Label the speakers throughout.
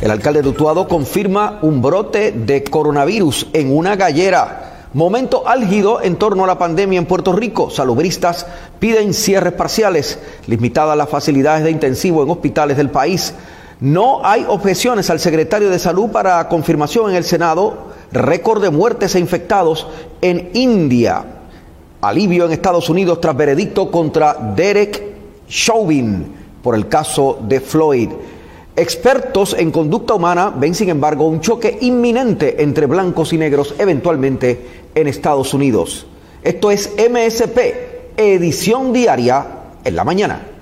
Speaker 1: El alcalde de Utuado confirma un brote de coronavirus en una gallera. Momento álgido en torno a la pandemia en Puerto Rico. Salubristas piden cierres parciales, limitadas las facilidades de intensivo en hospitales del país. No hay objeciones al secretario de Salud para confirmación en el Senado. Récord de muertes e infectados en India. Alivio en Estados Unidos tras veredicto contra Derek Chauvin por el caso de Floyd. Expertos en conducta humana ven, sin embargo, un choque inminente entre blancos y negros eventualmente en Estados Unidos. Esto es MSP, edición diaria en la mañana.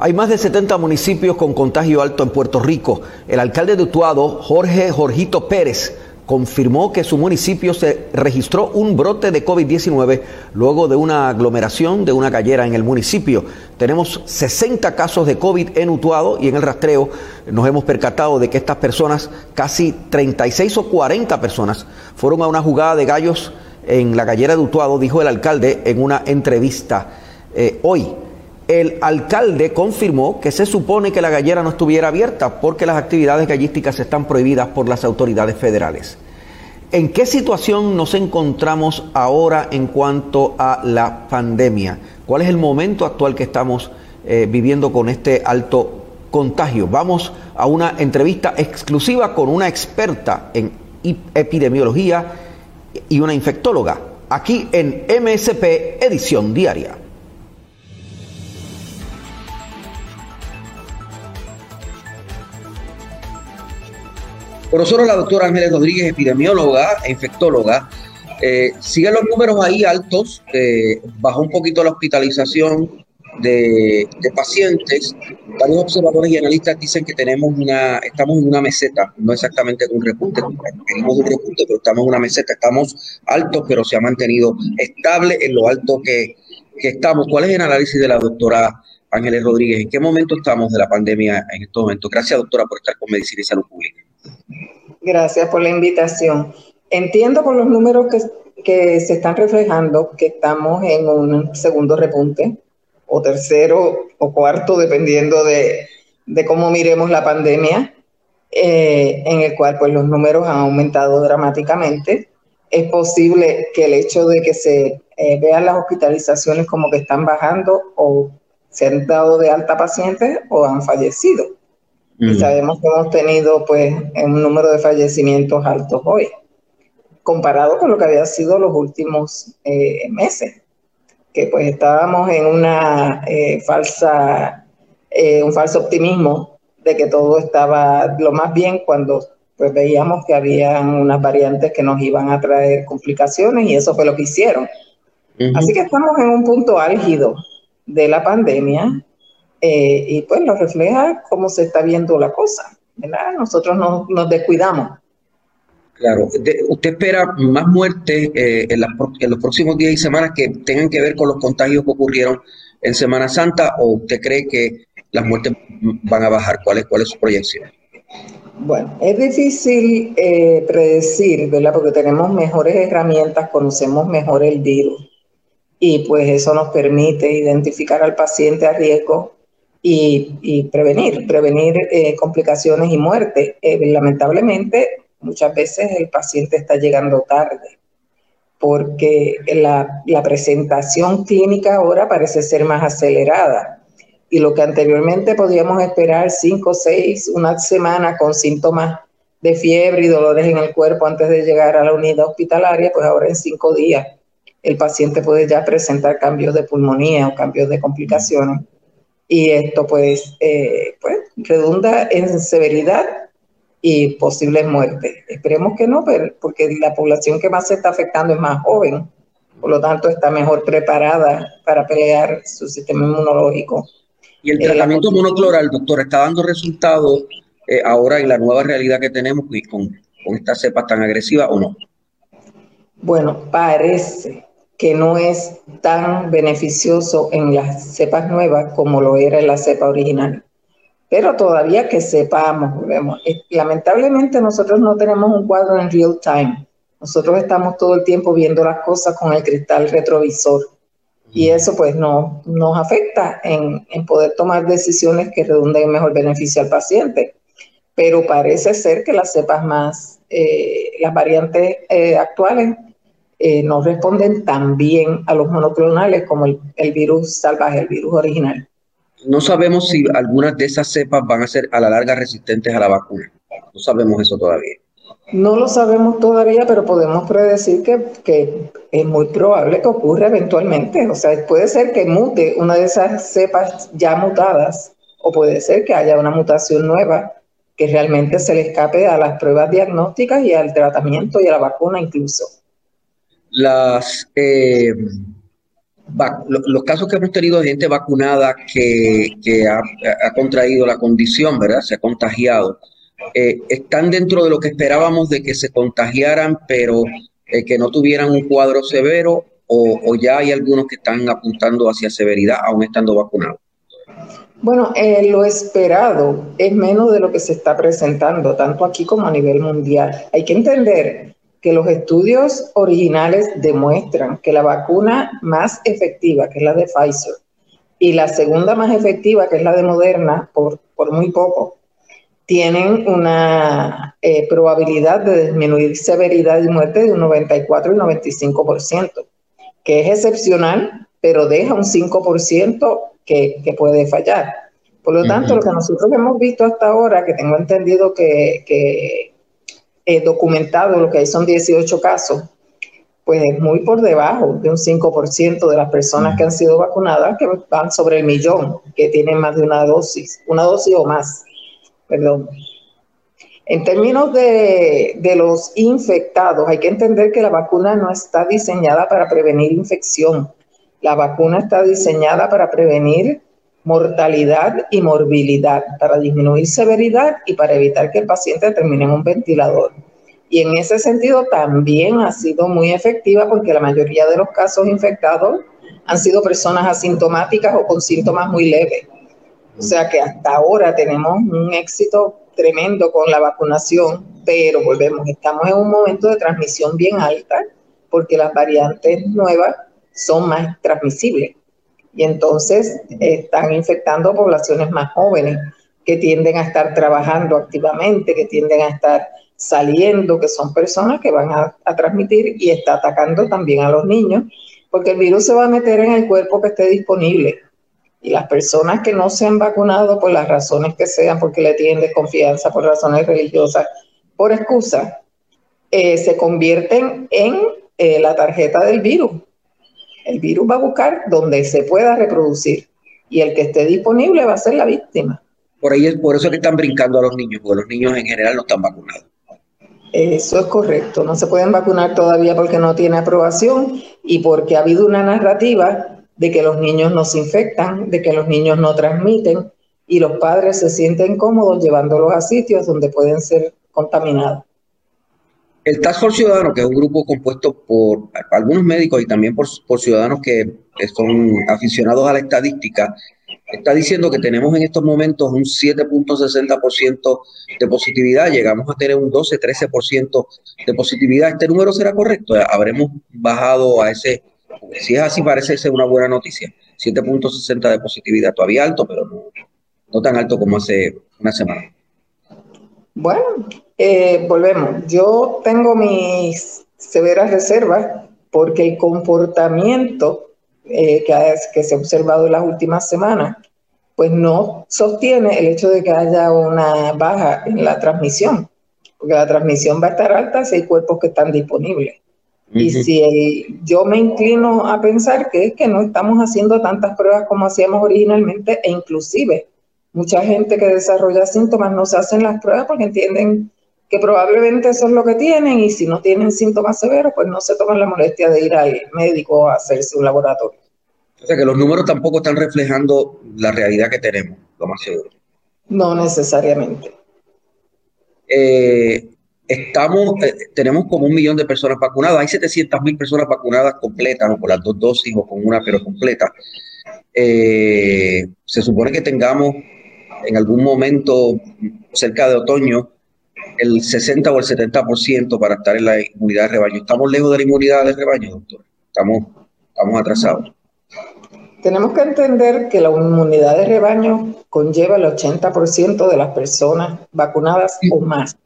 Speaker 1: Hay más de 70 municipios con contagio alto en Puerto Rico. El alcalde de Utuado, Jorge Jorgito Pérez, confirmó que su municipio se registró un brote de COVID-19 luego de una aglomeración de una gallera en el municipio. Tenemos 60 casos de COVID en Utuado y en el rastreo nos hemos percatado de que estas personas, casi 36 o 40 personas, fueron a una jugada de gallos en la gallera de Utuado, dijo el alcalde en una entrevista eh, hoy el alcalde confirmó que se supone que la gallera no estuviera abierta porque las actividades gallísticas están prohibidas por las autoridades federales. ¿En qué situación nos encontramos ahora en cuanto a la pandemia? ¿Cuál es el momento actual que estamos eh, viviendo con este alto contagio? Vamos a una entrevista exclusiva con una experta en epidemiología y una infectóloga, aquí en MSP Edición Diaria. Por nosotros la doctora Ángeles Rodríguez, epidemióloga e infectóloga, eh, sigue los números ahí altos, eh, bajó un poquito la hospitalización de, pacientes. Varios observadores y analistas dicen que tenemos una, estamos en una meseta, no exactamente en un repunte, tenemos un repunte, pero estamos en una meseta, estamos altos, pero se ha mantenido estable en lo alto que, que estamos. ¿Cuál es el análisis de la doctora Ángeles Rodríguez? ¿En qué momento estamos de la pandemia en estos momentos? Gracias, doctora, por estar con Medicina y Salud Pública.
Speaker 2: Gracias por la invitación. Entiendo por los números que, que se están reflejando que estamos en un segundo repunte, o tercero o cuarto, dependiendo de, de cómo miremos la pandemia, eh, en el cual pues, los números han aumentado dramáticamente. Es posible que el hecho de que se eh, vean las hospitalizaciones como que están bajando o se han dado de alta pacientes o han fallecido. Y sabemos que hemos tenido pues un número de fallecimientos altos hoy, comparado con lo que había sido los últimos eh, meses, que pues estábamos en una eh, falsa, eh, un falso optimismo de que todo estaba lo más bien cuando pues veíamos que había unas variantes que nos iban a traer complicaciones y eso fue lo que hicieron. Así que estamos en un punto álgido de la pandemia eh, y pues nos refleja cómo se está viendo la cosa, ¿verdad? Nosotros nos descuidamos.
Speaker 1: Claro, ¿usted espera más muertes eh, en, en, los próximos días y semanas que tengan que ver con los contagios que ocurrieron en Semana Santa o usted cree que las muertes van a bajar? ¿Cuál es, cuál es su proyección?
Speaker 2: Bueno, es difícil eh, predecir, ¿verdad? Porque tenemos mejores herramientas, conocemos mejor el virus y pues eso nos permite identificar al paciente a riesgo y, prevenir, prevenir eh, complicaciones y muerte. Eh, lamentablemente, muchas veces el paciente está llegando tarde porque la, la, presentación clínica ahora parece ser más acelerada. Y lo que anteriormente podíamos esperar cinco, seis, una semana con síntomas de fiebre y dolores en el cuerpo antes de llegar a la unidad hospitalaria, pues ahora en cinco días el paciente puede ya presentar cambios de pulmonía o cambios de complicaciones y esto pues, eh, pues redunda en severidad y posible muerte. Esperemos que no, pero, porque la población que más se está afectando es más joven, por lo tanto está mejor preparada para pelear su sistema inmunológico.
Speaker 3: ¿Y el tratamiento monocloral, doctor, está dando resultados eh, ahora en la nueva realidad que tenemos y con, con esta cepa tan agresiva o no?
Speaker 2: Bueno, parece que no es tan beneficioso en las cepas nuevas como lo era en la cepa original. Pero todavía que sepamos, vemos, eh, lamentablemente nosotros no tenemos un cuadro en real time. Nosotros estamos todo el tiempo viendo las cosas con el cristal retrovisor. Y eso pues no, nos afecta en, poder tomar decisiones que redunden en mejor beneficio al paciente. Pero parece ser que las cepas más, eh, las variantes eh, actuales eh, no responden tan bien a los monoclonales como el, virus salvaje, el virus original.
Speaker 3: No sabemos si algunas de esas cepas van a ser a la larga resistentes a la vacuna. No sabemos eso todavía.
Speaker 2: No lo sabemos todavía, pero podemos predecir que, que, es muy probable que ocurra eventualmente. O sea, puede ser que mute una de esas cepas ya mutadas, o puede ser que haya una mutación nueva que realmente se le escape a las pruebas diagnósticas y al tratamiento y a la vacuna incluso
Speaker 3: las, eh, los casos que hemos tenido de gente vacunada que, ha, contraído la condición, ¿verdad? Se ha contagiado. Eh, están dentro de lo que esperábamos de que se contagiaran, pero eh, que no tuvieran un cuadro severo, o, ya hay algunos que están apuntando hacia severidad, aún estando vacunados.
Speaker 2: Bueno, lo esperado es menos de lo que se está presentando, tanto aquí como a nivel mundial. Hay que entender que los estudios originales demuestran que la vacuna más efectiva, que es la de Pfizer, y la segunda más efectiva, que es la de Moderna, por, por muy poco, tienen una eh, probabilidad de disminuir severidad y muerte de un 94 y 95%, que es excepcional, pero deja un 5% que, que puede fallar. Por lo tanto, lo que nosotros hemos visto hasta ahora, que tengo entendido que, que eh, documentado, lo que hay son 18 casos, pues es muy por debajo de un 5% de las personas que han sido vacunadas, que van sobre el millón, que tienen más de una dosis, una dosis o más, perdón. En términos de, de los infectados, hay que entender que la vacuna no está diseñada para prevenir infección. La vacuna está diseñada para prevenir mortalidad y morbilidad, para disminuir severidad y para evitar que el paciente termine en un ventilador. Y en ese sentido también ha sido muy efectiva porque la mayoría de los casos infectados han sido personas asintomáticas o con síntomas muy leves. O sea que hasta ahora tenemos un éxito tremendo con la vacunación, pero volvemos, estamos en un momento de transmisión bien alta porque las variantes nuevas son más transmisibles y entonces están infectando poblaciones más jóvenes que tienden a estar trabajando activamente, que tienden a estar saliendo, que son personas que van a, transmitir y está atacando también a los niños, porque el virus se va a meter en el cuerpo que esté disponible. Y las personas que no se han vacunado por las razones que sean, porque le tienen desconfianza, por razones religiosas, por excusa, eh, se convierten en eh, la tarjeta del virus. El virus va a buscar donde se pueda reproducir y el que esté disponible va a ser la víctima.
Speaker 3: Por ahí es por eso que están brincando a los niños, porque los niños en general no están vacunados.
Speaker 2: Eso es correcto. No se pueden vacunar todavía porque no tiene aprobación y porque ha habido una narrativa de que los niños no se infectan, de que los niños no transmiten y los padres se sienten cómodos llevándolos a sitios donde pueden ser contaminados.
Speaker 3: El Task Force Ciudadano, que es un grupo compuesto por algunos médicos y también por, ciudadanos que son aficionados a la estadística, está diciendo que tenemos en estos momentos un 7.60% de positividad, llegamos a tener un 12-13% de positividad. ¿Este número será correcto? ¿Habremos bajado a ese? Si es así, parece ser una buena noticia. 7.60 de positividad, todavía alto, pero no, no tan alto como hace una semana.
Speaker 2: Bueno, eh, volvemos. Yo tengo mis severas reservas porque el comportamiento eh, que, que se ha observado en las últimas semanas, pues no sostiene el hecho de que haya una baja en la transmisión, porque la transmisión va a estar alta si hay cuerpos que están disponibles. Y si yo me inclino a pensar que es que no estamos haciendo tantas pruebas como hacíamos originalmente e inclusive mucha gente que desarrolla síntomas no se hacen las pruebas porque entienden que probablemente eso es lo que tienen y si no tienen síntomas severos, pues no se toman la molestia de ir al médico a hacerse un laboratorio.
Speaker 3: O sea que los números tampoco están reflejando la realidad que tenemos, lo más seguro.
Speaker 2: No necesariamente.
Speaker 3: Eh, estamos, eh, tenemos como un millón de personas vacunadas. Hay 700 mil personas vacunadas completas, o con las dos dosis o con una, pero completa. Eh, se supone que tengamos en algún momento cerca de otoño el 60 o el 70% para estar en la inmunidad de rebaño. ¿Estamos lejos de la inmunidad de rebaño, doctor? Estamos, estamos atrasados.
Speaker 2: Tenemos que entender que la inmunidad de rebaño conlleva el 80% de las personas vacunadas o más.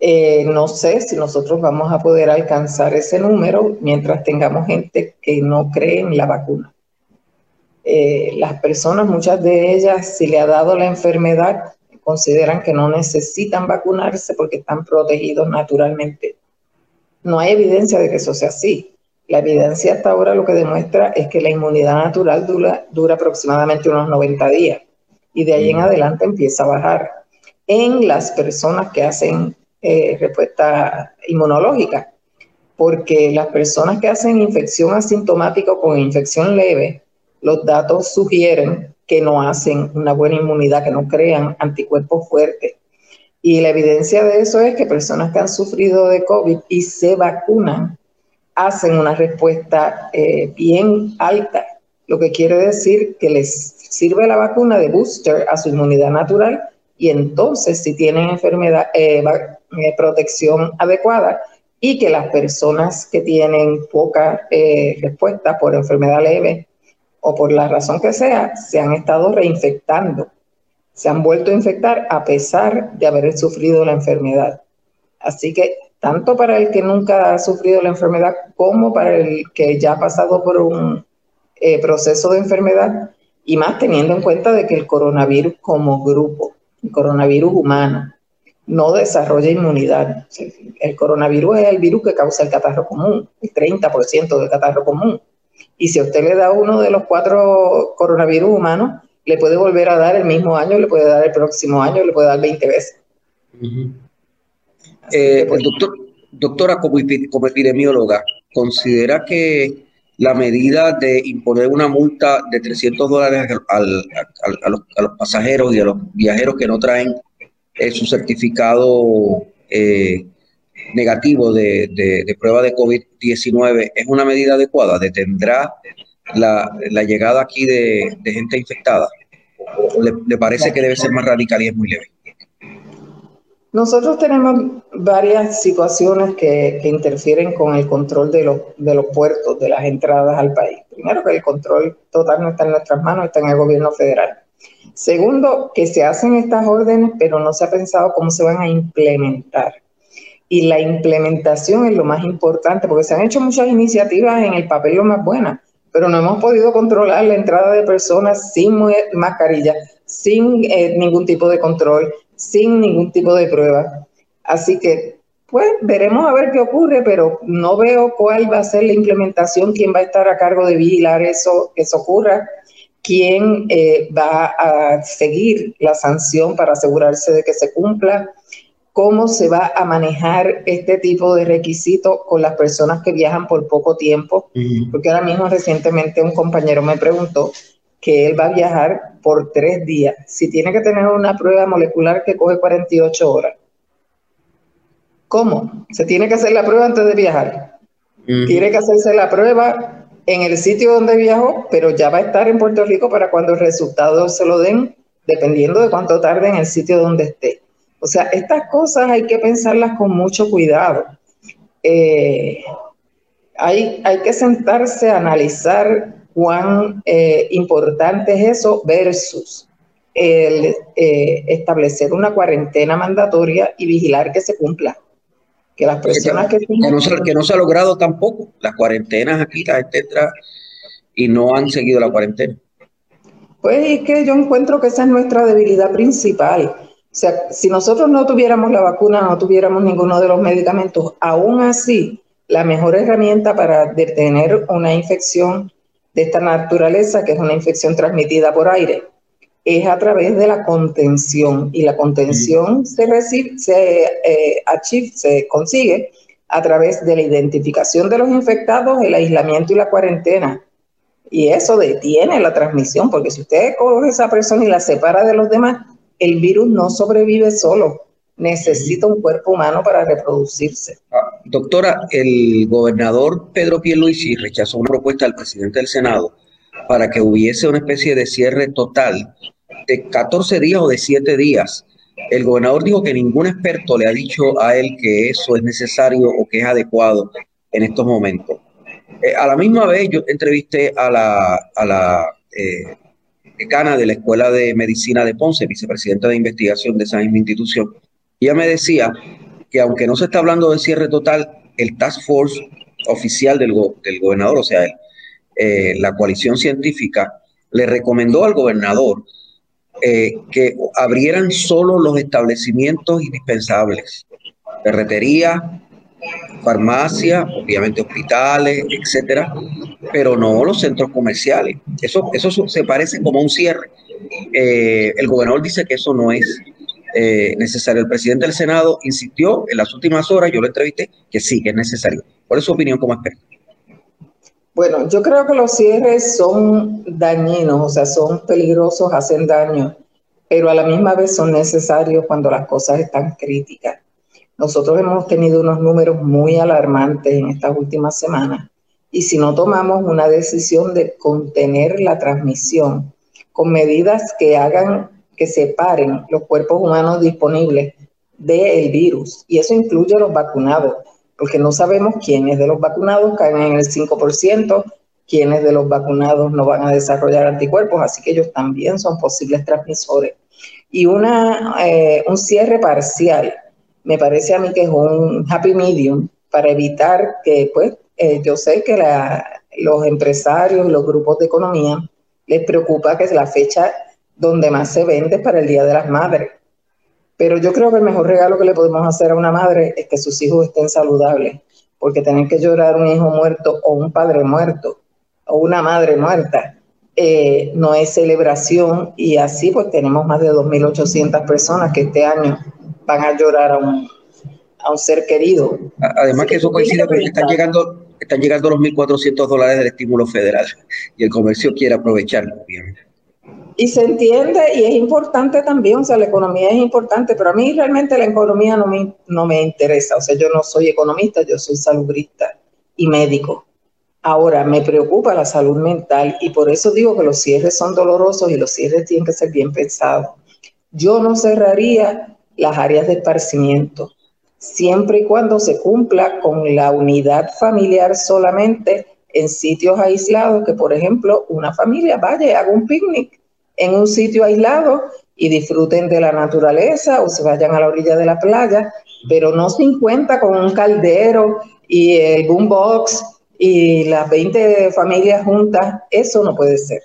Speaker 2: Eh, no sé si nosotros vamos a poder alcanzar ese número mientras tengamos gente que no cree en la vacuna. Eh, las personas, muchas de ellas, si le ha dado la enfermedad, consideran que no necesitan vacunarse porque están protegidos naturalmente. No hay evidencia de que eso sea así. La evidencia hasta ahora lo que demuestra es que la inmunidad natural dura, dura aproximadamente unos 90 días y de ahí en adelante empieza a bajar. En las personas que hacen eh, respuesta inmunológica, porque las personas que hacen infección asintomática o con infección leve, los datos sugieren que no hacen una buena inmunidad, que no crean anticuerpos fuertes. Y la evidencia de eso es que personas que han sufrido de COVID y se vacunan hacen una respuesta eh, bien alta, lo que quiere decir que les sirve la vacuna de booster a su inmunidad natural y entonces si tienen enfermedad, eh, eh, protección adecuada y que las personas que tienen poca respuesta por enfermedad leve o por la razón que sea, se han estado reinfectando, se han vuelto a infectar a pesar de haber sufrido la enfermedad. Así que tanto para el que nunca ha sufrido la enfermedad como para el que ya ha pasado por un eh, proceso de enfermedad, y más teniendo en cuenta de que el coronavirus como grupo, el coronavirus humano, no desarrolla inmunidad. El coronavirus es el virus que causa el catarro común, el 30% del catarro común. Y si a usted le da uno de los cuatro coronavirus humanos, le puede volver a dar el mismo año, le puede dar el próximo año, le puede dar 20 veces.
Speaker 3: Eh, pues, doctor, doctora, como, epidemióloga, ¿considera que la medida de imponer una multa de 300 dólares a, los, pasajeros y a los viajeros que no traen eh, su certificado eh, negativo de, prueba de COVID-19 es una medida adecuada? ¿Detendrá la, llegada aquí de, gente infectada? ¿O le, le, parece que debe ser más radical y es muy leve?
Speaker 2: Nosotros tenemos varias situaciones que, interfieren con el control de los, de los puertos, de las entradas al país. Primero, que el control total no está en nuestras manos, está en el gobierno federal. Segundo, que se hacen estas órdenes, pero no se ha pensado cómo se van a implementar. Y la implementación es lo más importante, porque se han hecho muchas iniciativas en el papel más buenas, pero no hemos podido controlar la entrada de personas sin mascarilla, sin eh, ningún tipo de control, sin ningún tipo de prueba. Así que, pues, veremos a ver qué ocurre, pero no veo cuál va a ser la implementación, quién va a estar a cargo de vigilar eso, que eso ocurra, quién eh, va a seguir la sanción para asegurarse de que se cumpla, cómo se va a manejar este tipo de requisitos con las personas que viajan por poco tiempo, porque ahora mismo recientemente un compañero me preguntó que él va a viajar por tres días. Si tiene que tener una prueba molecular que coge 48 horas. ¿Cómo? Se tiene que hacer la prueba antes de viajar. Tiene que hacerse la prueba en el sitio donde viajó, pero ya va a estar en Puerto Rico para cuando el resultado se lo den, dependiendo de cuánto tarde en el sitio donde esté. O sea, estas cosas hay que pensarlas con mucho cuidado. Eh, hay, hay que sentarse a analizar cuán eh, importante es eso versus el eh, establecer una cuarentena mandatoria y vigilar que se cumpla. Que las personas que,
Speaker 3: que, no, se, que no se ha logrado tampoco. Las cuarentenas aquí, la gente y no han seguido la cuarentena.
Speaker 2: Pues es que yo encuentro que esa es nuestra debilidad principal. O sea, si nosotros no tuviéramos la vacuna, no tuviéramos ninguno de los medicamentos, aún así la mejor herramienta para detener una infección de esta naturaleza, que es una infección transmitida por aire, es a través de la contención. Y la contención se, recibe, se, eh, se consigue a través de la identificación de los infectados, el aislamiento y la cuarentena. Y eso detiene la transmisión, porque si usted coge a esa persona y la separa de los demás, el virus no sobrevive solo necesita un cuerpo humano para reproducirse.
Speaker 3: Ah, doctora, el gobernador Pedro Pierluisi rechazó una propuesta del presidente del Senado para que hubiese una especie de cierre total de 14 días o de 7 días. El gobernador dijo que ningún experto le ha dicho a él que eso es necesario o que es adecuado en estos momentos. Eh, a la misma vez yo entrevisté a la, a la eh, de la Escuela de Medicina de Ponce, vicepresidenta de investigación de esa misma institución, ella me decía que aunque no se está hablando de cierre total, el task force oficial del, del gobernador, o sea, eh, la coalición científica, le recomendó al gobernador eh, que abrieran solo los establecimientos indispensables, ferretería, farmacia, obviamente hospitales, etcétera, pero no los centros comerciales. Eso, eso se parece como un cierre. Eh, el gobernador dice que eso no es eh, necesario. El presidente del Senado insistió en las últimas horas, yo lo entrevisté, que sí, que es necesario. ¿Cuál es su opinión como experto?
Speaker 2: Bueno, yo creo que los cierres son dañinos, o sea, son peligrosos, hacen daño, pero a la misma vez son necesarios cuando las cosas están críticas. Nosotros hemos tenido unos números muy alarmantes en estas últimas semanas y si no tomamos una decisión de contener la transmisión con medidas que hagan que separen los cuerpos humanos disponibles del virus. Y eso incluye los vacunados, porque no sabemos quiénes de los vacunados caen en el 5%, quiénes de los vacunados no van a desarrollar anticuerpos, así que ellos también son posibles transmisores. Y una, eh, un cierre parcial, me parece a mí que es un happy medium para evitar que, pues, eh, yo sé que los empresarios y los grupos de economía les preocupa que la fecha donde más se vende para el Día de las Madres. Pero yo creo que el mejor regalo que le podemos hacer a una madre es que sus hijos estén saludables, porque tener que llorar un hijo muerto o un padre muerto o una madre muerta eh, no es celebración y así pues tenemos más de 2.800 personas que este año van a llorar a un, a un ser querido.
Speaker 3: Además que eso coincide porque están llegando, están llegando los 1.400 dólares del estímulo federal y el comercio quiere aprovecharlo, obviamente.
Speaker 2: Y se entiende y es importante también, o sea, la economía es importante, pero a mí realmente la economía no me, no me interesa, o sea, yo no soy economista, yo soy salubrista y médico. Ahora, me preocupa la salud mental y por eso digo que los cierres son dolorosos y los cierres tienen que ser bien pensados. Yo no cerraría las áreas de esparcimiento, siempre y cuando se cumpla con la unidad familiar solamente en sitios aislados, que por ejemplo una familia vaya y haga un picnic en un sitio aislado y disfruten de la naturaleza o se vayan a la orilla de la playa, pero no se encuentra con un caldero y el boombox y las 20 familias juntas, eso no puede ser.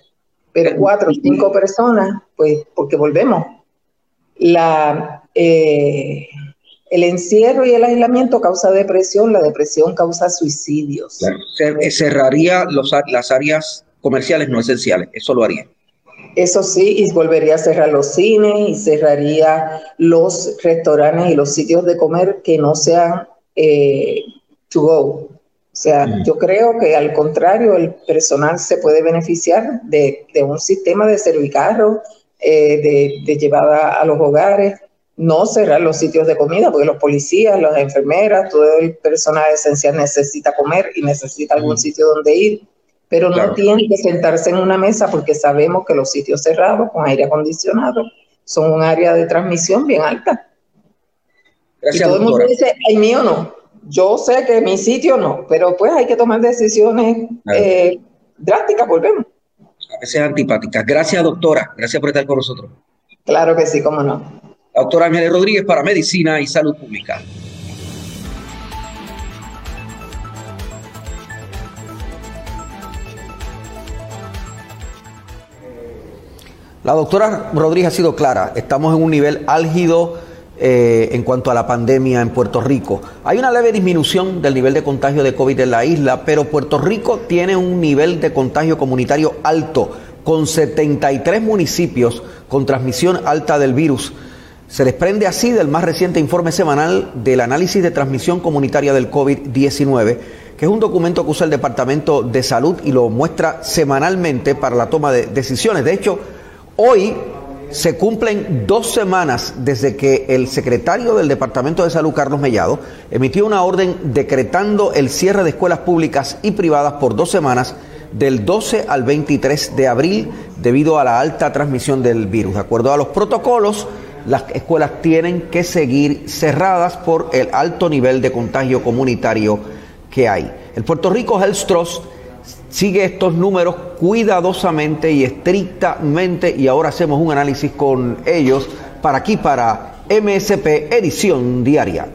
Speaker 2: Pero cuatro o cinco personas, pues, porque volvemos. La, eh, el encierro y el aislamiento causa depresión, la depresión causa suicidios.
Speaker 3: Cerraría los, las áreas comerciales no esenciales, eso lo haría.
Speaker 2: Eso sí, y volvería a cerrar los cines y cerraría los restaurantes y los sitios de comer que no sean eh, to go. O sea, mm. yo creo que al contrario, el personal se puede beneficiar de, un sistema de servicarro, eh, de, de llevada a los hogares, no cerrar los sitios de comida, porque los policías, las enfermeras, todo el personal esencial necesita comer y necesita algún sitio donde ir pero no tienen que sentarse en una mesa porque sabemos que los sitios cerrados con aire acondicionado son un área de transmisión bien alta. Gracias, y todo el mundo dice, el mío no. Yo sé que mi sitio no, pero pues hay que tomar decisiones eh, drásticas, volvemos.
Speaker 3: A veces antipáticas. Gracias, doctora. Gracias por estar con nosotros.
Speaker 2: Claro que sí, cómo no.
Speaker 3: doctora Ángeles Rodríguez para Medicina y Salud Pública. La doctora Rodríguez ha sido clara, estamos en un nivel álgido eh, en cuanto a la pandemia en Puerto Rico. Hay una leve disminución del nivel de contagio de COVID en la isla, pero Puerto Rico tiene un nivel de contagio comunitario alto, con 73 municipios con transmisión alta del virus. Se desprende así del más reciente informe semanal del análisis de transmisión comunitaria del COVID-19, que es un documento que usa el Departamento de Salud y lo muestra semanalmente para la toma de decisiones. De hecho, hoy se cumplen dos semanas desde que el secretario del Departamento de Salud, Carlos Mellado, emitió una orden decretando el cierre de escuelas públicas y privadas por dos semanas del 12 al 23 de abril debido a la alta transmisión del virus. De acuerdo a los protocolos, las escuelas tienen que seguir cerradas por el alto nivel de contagio comunitario que hay. El Puerto Rico Health Trust sigue estos números cuidadosamente y estrictamente y ahora hacemos un análisis con ellos para aquí, para MSP Edición Diaria.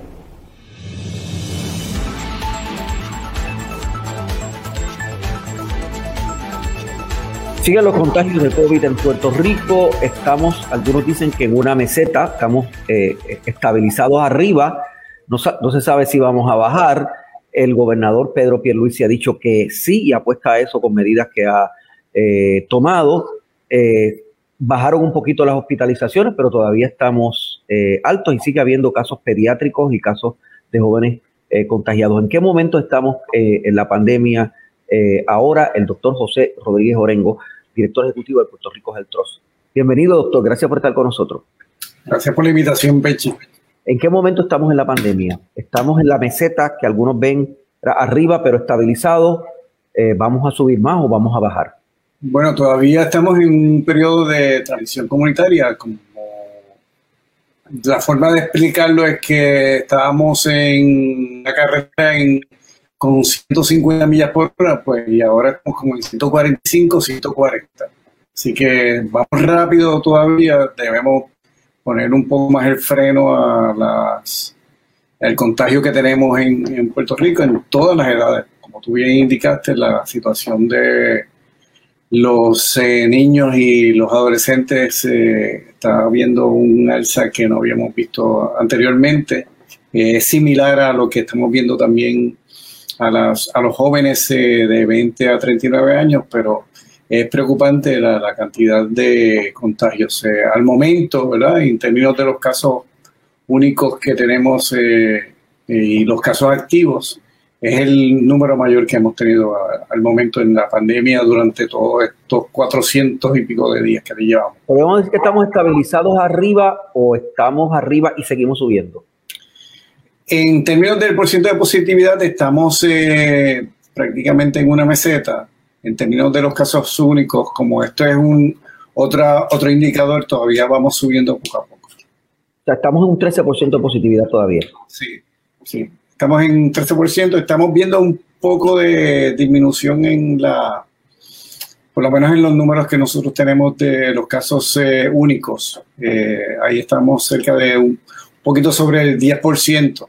Speaker 3: Siguen los contagios de COVID en Puerto Rico. Estamos, algunos dicen que en una meseta, estamos eh, estabilizados arriba. No, no se sabe si vamos a bajar el gobernador Pedro Pierluisi ha dicho que sí y apuesta a eso con medidas que ha eh, tomado. Eh, bajaron un poquito las hospitalizaciones, pero todavía estamos eh, altos y sigue habiendo casos pediátricos y casos de jóvenes contagiados. ¿En qué momento estamos en la pandemia? ahora el doctor José Rodríguez Orengo, director ejecutivo de Puerto Rico Health Trust. Bienvenido, doctor. Gracias por estar con nosotros.
Speaker 4: Gracias por la invitación, Pechi.
Speaker 3: ¿En qué momento estamos en la pandemia? Estamos en la meseta que algunos ven arriba pero estabilizado. Eh, ¿Vamos a subir más o vamos a bajar?
Speaker 4: Bueno, todavía estamos en un periodo de transición comunitaria. Como la forma de explicarlo es que estábamos en la carretera con 150 millas por hora, pues y ahora estamos como en 145, 140. Así que vamos rápido todavía, debemos poner un poco más el freno a las, el contagio que tenemos en, Puerto Rico en todas las edades. Como tú bien indicaste, la situación de los eh, niños y los adolescentes eh, está viendo un alza que no habíamos visto anteriormente. es similar a lo que estamos viendo también a, las, a los jóvenes eh, de 20 a 39 años, pero es preocupante la, cantidad de contagios. Eh, al momento, ¿verdad? En términos de los casos únicos que tenemos eh, eh, y los casos activos, es el número mayor que hemos tenido al momento en la pandemia durante todos estos 400 y pico de días que llevamos.
Speaker 3: ¿Podemos decir que estamos estabilizados arriba o estamos arriba y seguimos subiendo?
Speaker 4: En términos del porcentaje de positividad, estamos prácticamente en una meseta en términos de los casos únicos, como esto es un otra, otro indicador, todavía vamos subiendo poco a poco.
Speaker 3: O sea, estamos en un 13% de positividad todavía.
Speaker 4: Sí, sí. Estamos en 13%, estamos viendo un poco de disminución en la, por lo menos en los números que nosotros tenemos de los casos eh, únicos. Eh, ahí estamos cerca de un poquito sobre el 10%,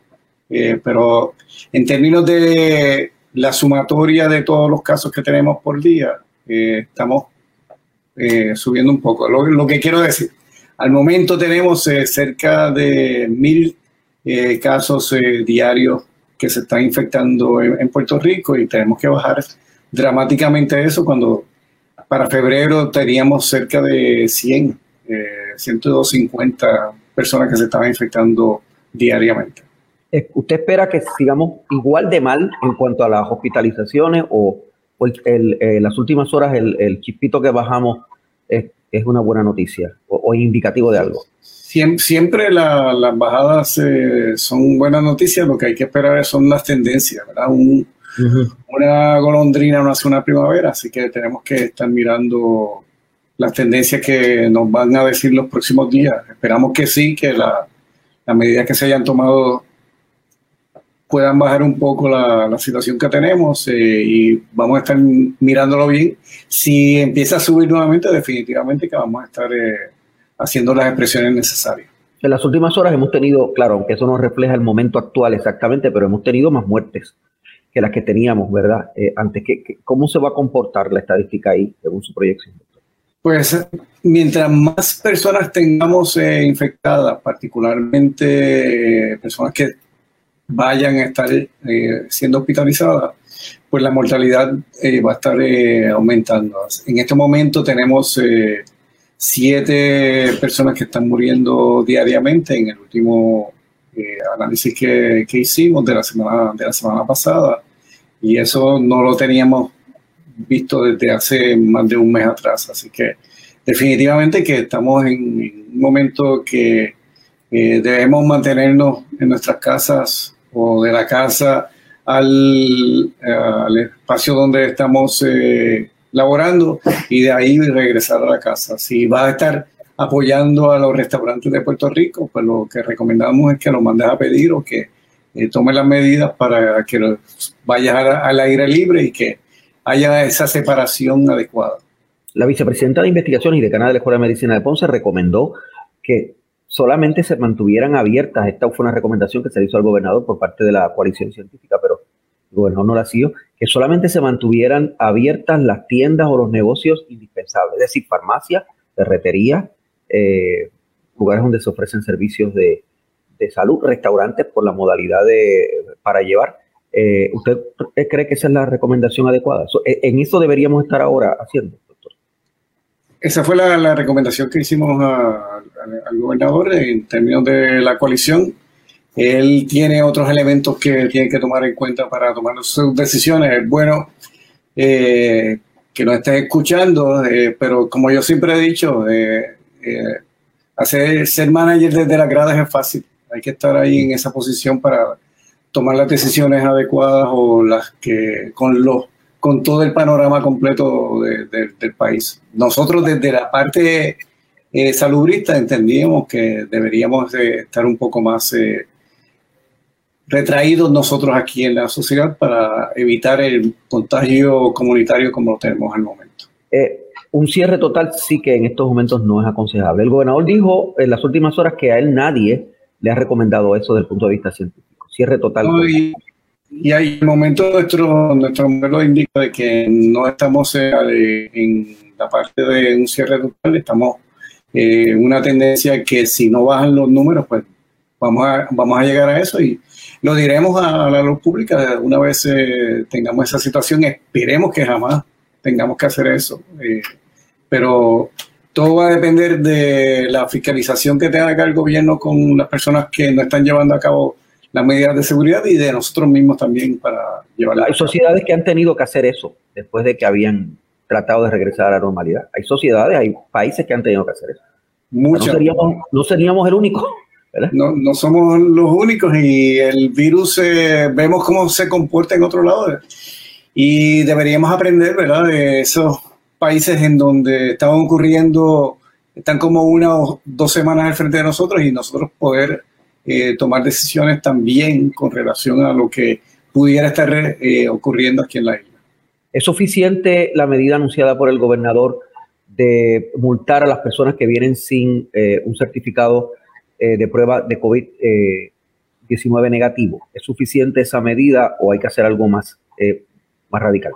Speaker 4: eh, pero en términos de la sumatoria de todos los casos que tenemos por día, eh, estamos eh, subiendo un poco. Lo, que quiero decir, al momento tenemos eh, cerca de mil casos diarios que se están infectando en, Puerto Rico y tenemos que bajar dramáticamente eso cuando para febrero teníamos cerca de 100, 150 personas que se estaban infectando diariamente.
Speaker 3: ¿Usted espera que sigamos igual de mal en cuanto a las hospitalizaciones o, eh, las últimas horas el, chispito que bajamos es, una buena noticia o, indicativo de algo?
Speaker 4: Siempre, las bajadas eh, son buenas noticias, lo que hay que esperar son las tendencias, ¿verdad? Una golondrina no hace una primavera, así que tenemos que estar mirando las tendencias que nos van a decir los próximos días. Esperamos que sí, que la, las medidas que se hayan tomado puedan bajar un poco la, situación que tenemos eh, y vamos a estar mirándolo bien. Si empieza a subir nuevamente, definitivamente que vamos a estar eh, haciendo las expresiones necesarias.
Speaker 3: En las últimas horas hemos tenido, claro, aunque eso no refleja el momento actual exactamente, pero hemos tenido más muertes que las que teníamos, ¿verdad? Eh, antes, que, ¿Cómo se va a comportar la estadística ahí, según su proyección?
Speaker 4: Pues mientras más personas tengamos eh, infectadas, particularmente eh, personas que vayan a estar eh, siendo hospitalizadas, pues la mortalidad va a estar aumentando. En este momento tenemos siete personas que están muriendo diariamente en el último análisis que, que, hicimos de la, semana, de la semana pasada y eso no lo teníamos visto desde hace más de un mes atrás. Así que definitivamente que estamos en, un momento que eh, debemos mantenernos en nuestras casas o de la casa al, espacio donde estamos eh, laborando y de ahí regresar a la casa. Si vas a estar apoyando a los restaurantes de Puerto Rico, pues lo que recomendamos es que lo mandes a pedir o que eh, tome las medidas para que vayas al aire libre y que haya esa separación adecuada.
Speaker 3: La vicepresidenta de Investigaciones y decana de la Escuela de Medicina de Ponce recomendó que solamente se mantuvieran abiertas, esta fue una recomendación que se le hizo al gobernador por parte de la coalición científica, pero el gobernador no la siguió, que solamente se mantuvieran abiertas las tiendas o los negocios indispensables, es decir, farmacias, ferreterías, eh, lugares donde se ofrecen servicios de, de salud, restaurantes por la modalidad de para llevar, eh, ¿Usted cree que esa es la recomendación adecuada? Eh, ¿En eso deberíamos estar ahora haciendo?
Speaker 4: Esa fue la, recomendación que hicimos al gobernador en términos de la coalición. Él tiene otros elementos que tiene que tomar en cuenta para tomar sus decisiones. Es bueno eh, que nos estés escuchando, pero como yo siempre he dicho, hacer ser manager desde las gradas es fácil. Hay que estar ahí en esa posición para tomar las decisiones adecuadas o las que con los con todo el panorama completo del país. Nosotros desde la parte eh, salubrista entendíamos que deberíamos estar un poco más eh, retraídos nosotros aquí en la sociedad para evitar el contagio comunitario como lo tenemos al momento.
Speaker 3: Eh, un cierre total sí que en estos momentos no es aconsejable. El gobernador dijo en las últimas horas que a él nadie le ha recomendado eso desde el punto de vista científico cierre total.
Speaker 4: y, y, hay momento nuestro, nuestro modelo indica de que no estamos eh, en la parte de un cierre total, estamos en eh, una tendencia que si no bajan los números, pues vamos a, vamos a llegar a eso y lo diremos a, la luz pública una vez eh, tengamos esa situación. Esperemos que jamás tengamos que hacer eso. pero todo va a depender de la fiscalización que tenga acá el gobierno con las personas que no están llevando a cabo las medidas de seguridad y de nosotros mismos también para llevarla.
Speaker 3: Hay sociedades que han tenido que hacer eso después de que habían tratado de regresar a la normalidad. Hay sociedades, hay países que han tenido que hacer eso. Muchas. No seríamos, el único.
Speaker 4: No, no somos los únicos y el virus eh, vemos cómo se comporta en otro lado y deberíamos aprender, ¿verdad? De esos países en donde estaban ocurriendo, están como una o dos semanas al frente de nosotros y nosotros poder eh, tomar decisiones también con relación a lo que pudiera estar eh, ocurriendo aquí en la isla.
Speaker 3: ¿Es suficiente la medida anunciada por el gobernador de multar a las personas que vienen sin eh, un certificado de prueba de COVID-19 negativo? ¿Es suficiente esa medida o hay que hacer algo más, más radical?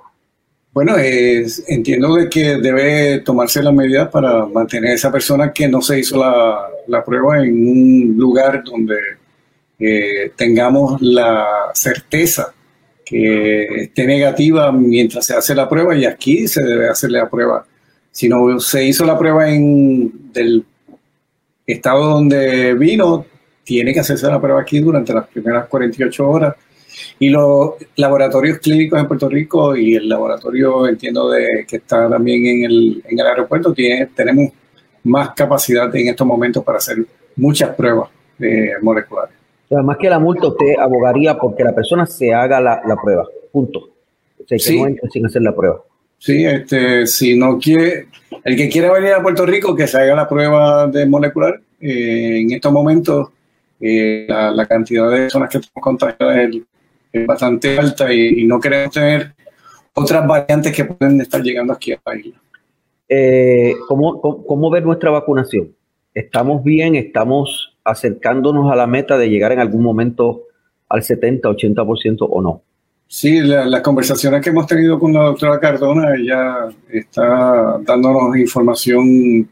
Speaker 4: Bueno, entiendo de que debe tomarse la medida para mantener a esa persona que no se hizo la, prueba en un lugar donde eh, tengamos la certeza que esté negativa mientras se hace la prueba y aquí se debe hacerle la prueba. Si no se hizo la prueba en del estado donde vino, tiene que hacerse la prueba aquí durante las primeras 48 horas y los laboratorios clínicos en Puerto Rico y el laboratorio, entiendo, de que está también en el, en el aeropuerto, tiene, tenemos más capacidad en estos momentos para hacer muchas pruebas eh, moleculares.
Speaker 3: Además que la multa usted abogaría porque la persona se haga la, la prueba, punto. O sea, que sí. no entre sin hacer la prueba.
Speaker 4: Sí, este, si no quiere, el que quiera venir a Puerto Rico, que se haga la prueba de molecular. Eh, en estos momentos, eh, la, la, cantidad de personas que estamos contagiadas es es bastante alta y, no queremos tener otras variantes que pueden estar llegando aquí a la isla.
Speaker 3: Eh, ¿cómo, cómo, ver nuestra vacunación? ¿Estamos bien? ¿Estamos acercándonos a la meta de llegar en algún momento al 70, 80% o no?
Speaker 4: Sí, las conversaciones que hemos tenido con la doctora Cardona, ella está dándonos información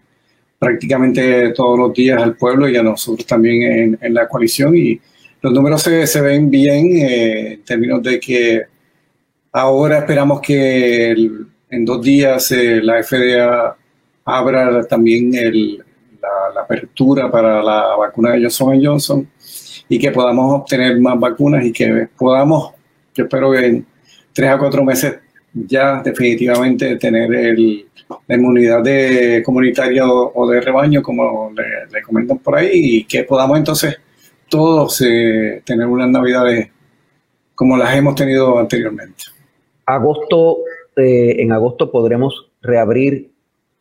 Speaker 4: prácticamente todos los días al pueblo y a nosotros también en, la coalición y los números se, ven bien eh, en términos de que ahora esperamos que en dos días eh, la FDA abra también la, apertura para la vacuna de Johnson Johnson y que podamos obtener más vacunas y que podamos, yo espero que en tres a cuatro meses ya definitivamente tener el, la inmunidad de comunitaria o, de rebaño, como le, comentan por ahí, y que podamos entonces todos eh, tener unas navidades como las hemos tenido anteriormente.
Speaker 1: Agosto, eh, en agosto podremos reabrir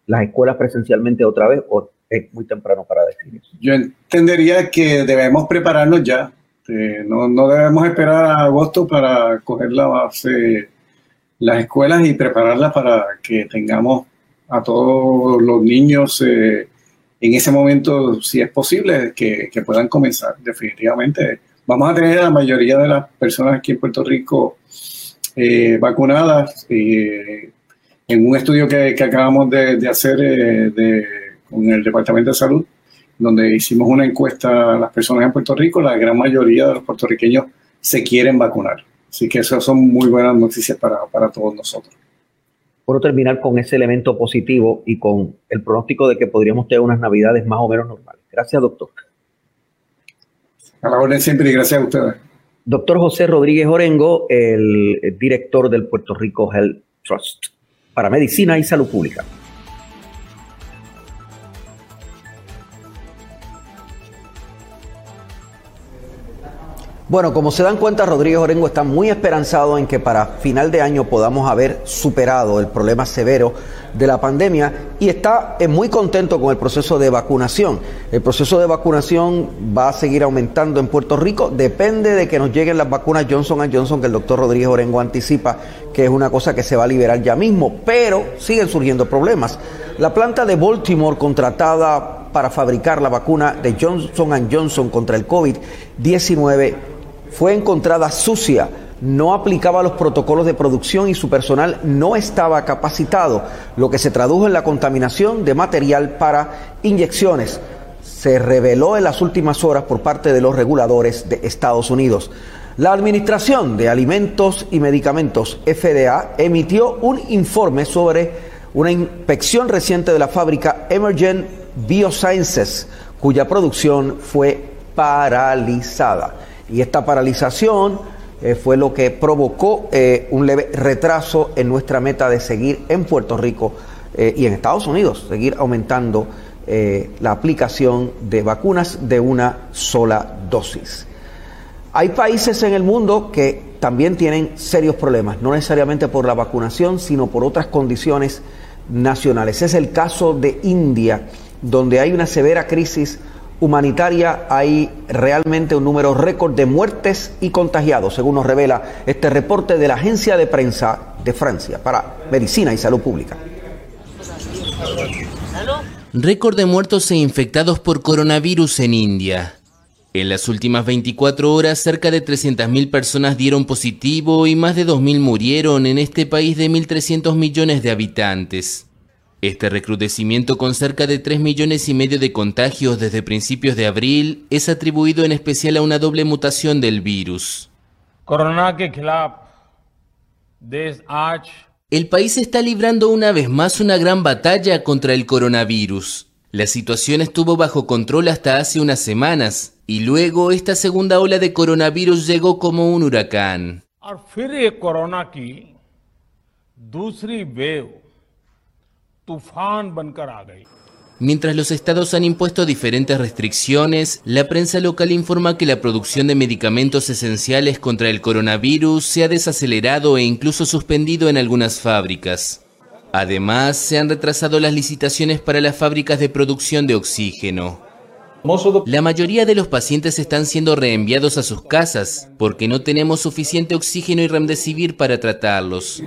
Speaker 1: las escuelas presencialmente otra vez o es muy temprano para decir eso?
Speaker 4: Yo entendería que debemos prepararnos ya. Eh, no, no, debemos esperar a agosto para coger la base, las escuelas y prepararlas para que tengamos a todos los niños eh, en ese momento, si es posible, que, puedan comenzar. Definitivamente, vamos a tener a la mayoría de las personas aquí en Puerto Rico eh, vacunadas. Eh, en un estudio que, acabamos de, hacer eh, con el Departamento de Salud, donde hicimos una encuesta a las personas en Puerto Rico, la gran mayoría de los puertorriqueños se quieren vacunar. Así que esas son muy buenas noticias para todos nosotros.
Speaker 1: Puedo terminar con ese elemento positivo y con el pronóstico de que podríamos tener unas navidades más o menos normales. Gracias, doctor.
Speaker 4: A la orden siempre y gracias a ustedes.
Speaker 1: Doctor José Rodríguez Orengo, el director del Puerto Rico Health Trust para Medicina y Salud Pública. Bueno, como se dan cuenta, Rodríguez Orengo está muy esperanzado en que para final de año podamos haber superado el problema severo de la pandemia y está eh, muy contento con el proceso de vacunación. El proceso de vacunación va a seguir aumentando en Puerto Rico, depende de que nos lleguen las vacunas Johnson Johnson que el doctor Rodríguez Orengo anticipa que es una cosa que se va a liberar ya mismo, pero siguen surgiendo problemas. La planta de Baltimore contratada para fabricar la vacuna de Johnson Johnson contra el COVID-19 fue encontrada sucia, no aplicaba los protocolos de producción y su personal no estaba capacitado, lo que se tradujo en la contaminación de material para inyecciones. Se reveló en las últimas horas por parte de los reguladores de Estados Unidos. La Administración de Alimentos y Medicamentos, FDA, emitió un informe sobre una inspección reciente de la fábrica Emergent Biosciences, cuya producción fue paralizada. Y esta paralización eh, fue lo que provocó eh, un leve retraso en nuestra meta de seguir en Puerto Rico eh, y en Estados Unidos, seguir aumentando la aplicación de vacunas de una sola dosis. Hay países en el mundo que también tienen serios problemas, no necesariamente por la vacunación, sino por otras condiciones nacionales. Es el caso de India, donde hay una severa crisis humanitaria hay realmente un número récord de muertes y contagiados, según nos revela este reporte de la agencia de prensa de Francia para Medicina y Salud Pública.
Speaker 5: Récord de muertos e infectados por coronavirus en India. En las últimas 24 horas, cerca de 300.000 personas dieron positivo y más de 2.000 murieron en este país de 1.300 millones de habitantes. Este recrudecimiento con cerca de 3 millones y medio de contagios desde principios de abril es atribuido en especial a una doble mutación del virus. El país está librando una vez más una gran batalla contra el coronavirus. La situación estuvo bajo control hasta hace unas semanas y luego esta segunda ola de coronavirus llegó como un huracán. Mientras los estados han impuesto diferentes restricciones, la prensa local informa que la producción de medicamentos esenciales contra el coronavirus se ha desacelerado e incluso suspendido en algunas fábricas. Además, se han retrasado las licitaciones para las fábricas de producción de oxígeno. La mayoría de los pacientes están siendo reenviados a sus casas porque no tenemos suficiente oxígeno y remdesivir para tratarlos.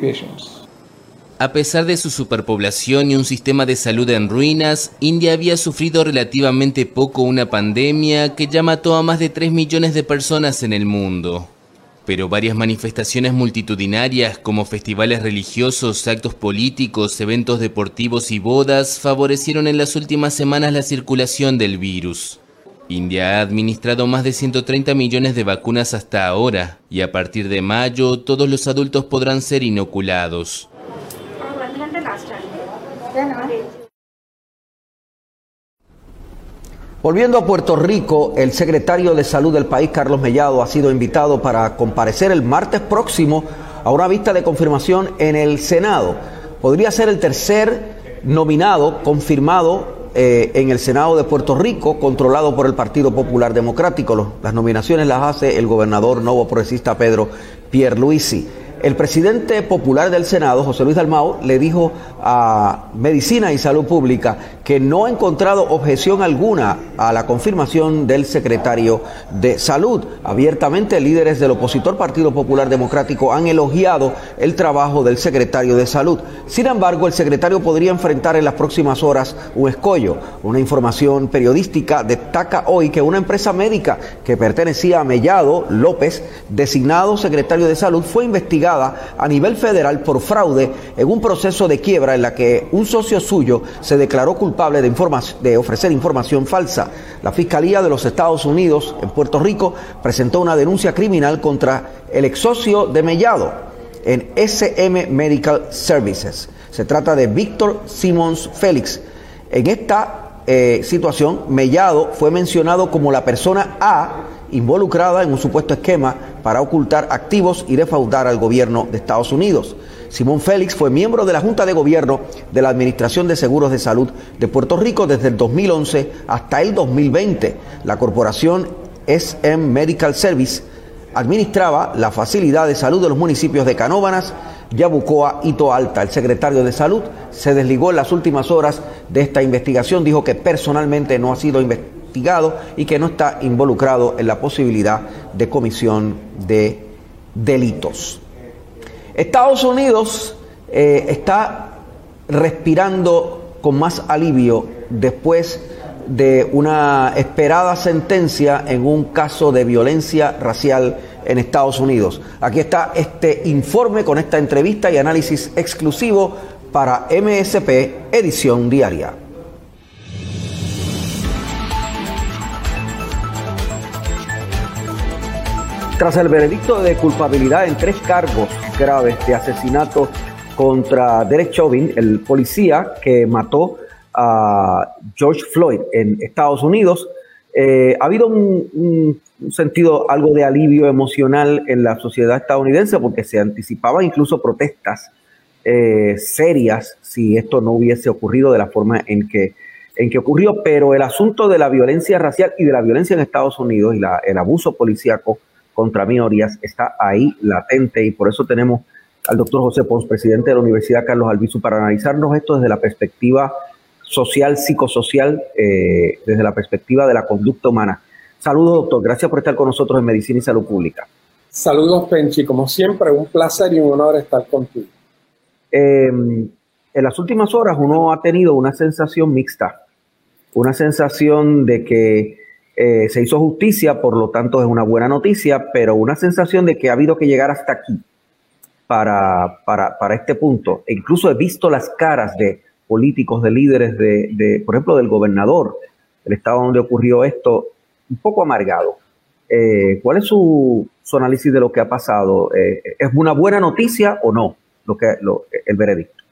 Speaker 5: A pesar de su superpoblación y un sistema de salud en ruinas, India había sufrido relativamente poco una pandemia que ya mató a más de 3 millones de personas en el mundo. pero varias manifestaciones multitudinarias como festivales religiosos, actos políticos, eventos deportivos y bodas favorecieron en las últimas semanas la circulación del virus. India ha administrado más de 130 millones de vacunas hasta ahora y a partir de mayo todos los adultos podrán ser inoculados.
Speaker 1: Volviendo a Puerto Rico, el secretario de Salud del país, Carlos Mellado, ha sido invitado para comparecer el martes próximo a una vista de confirmación en el Senado. Podría ser el tercer nominado confirmado eh, en el Senado de Puerto Rico, controlado por el Partido Popular Democrático. las nominaciones las hace el gobernador nuevo progresista Pedro Pierluisi. El presidente popular del Senado, José Luis Dalmao, le dijo a Medicina y Salud Pública que no ha encontrado objeción alguna a la confirmación del secretario de Salud. Abiertamente, líderes del opositor Partido Popular Democrático han elogiado el trabajo del secretario de Salud. Sin embargo, el secretario podría enfrentar en las próximas horas un escollo. Una información periodística destaca hoy que una empresa médica que pertenecía a Mellado López, designado secretario de Salud, fue investigada a nivel federal por fraude en un proceso de quiebra en la que un socio suyo se declaró culpable de, de ofrecer información falsa. La Fiscalía de los Estados Unidos en Puerto Rico presentó una denuncia criminal contra el ex socio de Mellado en SM Medical Services. Se trata de Víctor Simmons Félix. En esta eh, situación, Mellado fue mencionado como la persona A involucrada en un supuesto esquema para ocultar activos y defraudar al gobierno de Estados Unidos. Simón Félix fue miembro de la Junta de Gobierno de la Administración de Seguros de Salud de Puerto Rico desde el 2011 hasta el 2020. La corporación SM Medical Service administraba la facilidad de salud de los municipios de Canóbanas, Yabucoa y Toalta. El secretario de Salud se desligó en las últimas horas de esta investigación, dijo que personalmente no ha sido investigado y que no está involucrado en la posibilidad de comisión de delitos. Estados Unidos eh, está respirando con más alivio después de una esperada sentencia en un caso de violencia racial en Estados Unidos. Aquí está este informe con esta entrevista y análisis exclusivo para MSP Edición Diaria. Tras el veredicto de culpabilidad en tres cargos graves de asesinato contra Derek Chauvin, el policía que mató a George Floyd en Estados Unidos, eh, ha habido un, sentido algo de alivio emocional en la sociedad estadounidense porque se anticipaban incluso protestas eh, serias si esto no hubiese ocurrido de la forma en que, en que ocurrió, pero el asunto de la violencia racial y de la violencia en Estados Unidos y el abuso policíaco contra minorías está ahí latente y por eso tenemos al doctor José Pons, presidente de la Universidad Carlos Albizu, para analizarnos esto desde la perspectiva social, psicosocial, eh, desde la perspectiva de la conducta humana. Saludos, doctor. Gracias por estar con nosotros en Medicina y Salud Pública.
Speaker 6: Saludos, Penchi. Como siempre, un placer y un honor estar contigo.
Speaker 1: Em, en las últimas horas uno ha tenido una sensación mixta, una sensación de que eh, se hizo justicia, por lo tanto es una buena noticia, pero una sensación de que ha habido que llegar hasta aquí para, para, este punto. E incluso he visto las caras de políticos, de líderes, de, por ejemplo, del gobernador del estado donde ocurrió esto, un poco amargado. Eh, ¿Cuál es su, análisis de lo que ha pasado? Eh, ¿Es una buena noticia o no lo que, el veredicto?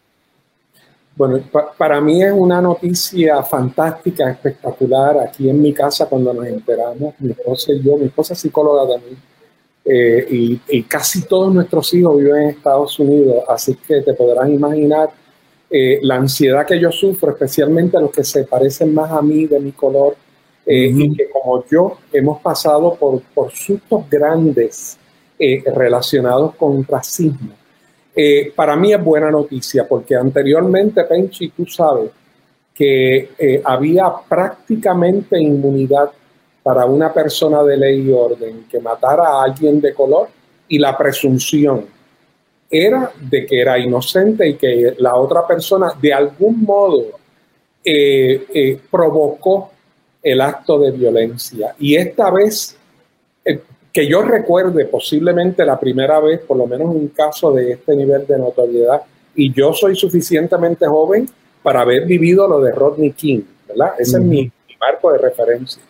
Speaker 6: Bueno, para mí es una noticia fantástica, espectacular. Aquí en mi casa, cuando nos enteramos, mi esposa y yo, mi esposa es psicóloga también, eh, y, casi todos nuestros hijos viven en Estados Unidos, así que te podrás imaginar eh, la ansiedad que yo sufro, especialmente los que se parecen más a mí, de mi color, eh, y que como yo hemos pasado por, por sustos grandes relacionados con racismo. Eh, para mí es buena noticia porque anteriormente, Penchi, tú sabes que eh, había prácticamente inmunidad para una persona de ley y orden que matara a alguien de color y la presunción era de que era inocente y que la otra persona de algún modo eh, provocó el acto de violencia. Y esta vez que yo recuerde posiblemente la primera vez, por lo menos un caso de este nivel de notoriedad, y yo soy suficientemente joven para haber vivido lo de Rodney King, ¿verdad? Ese es mi, marco de referencia.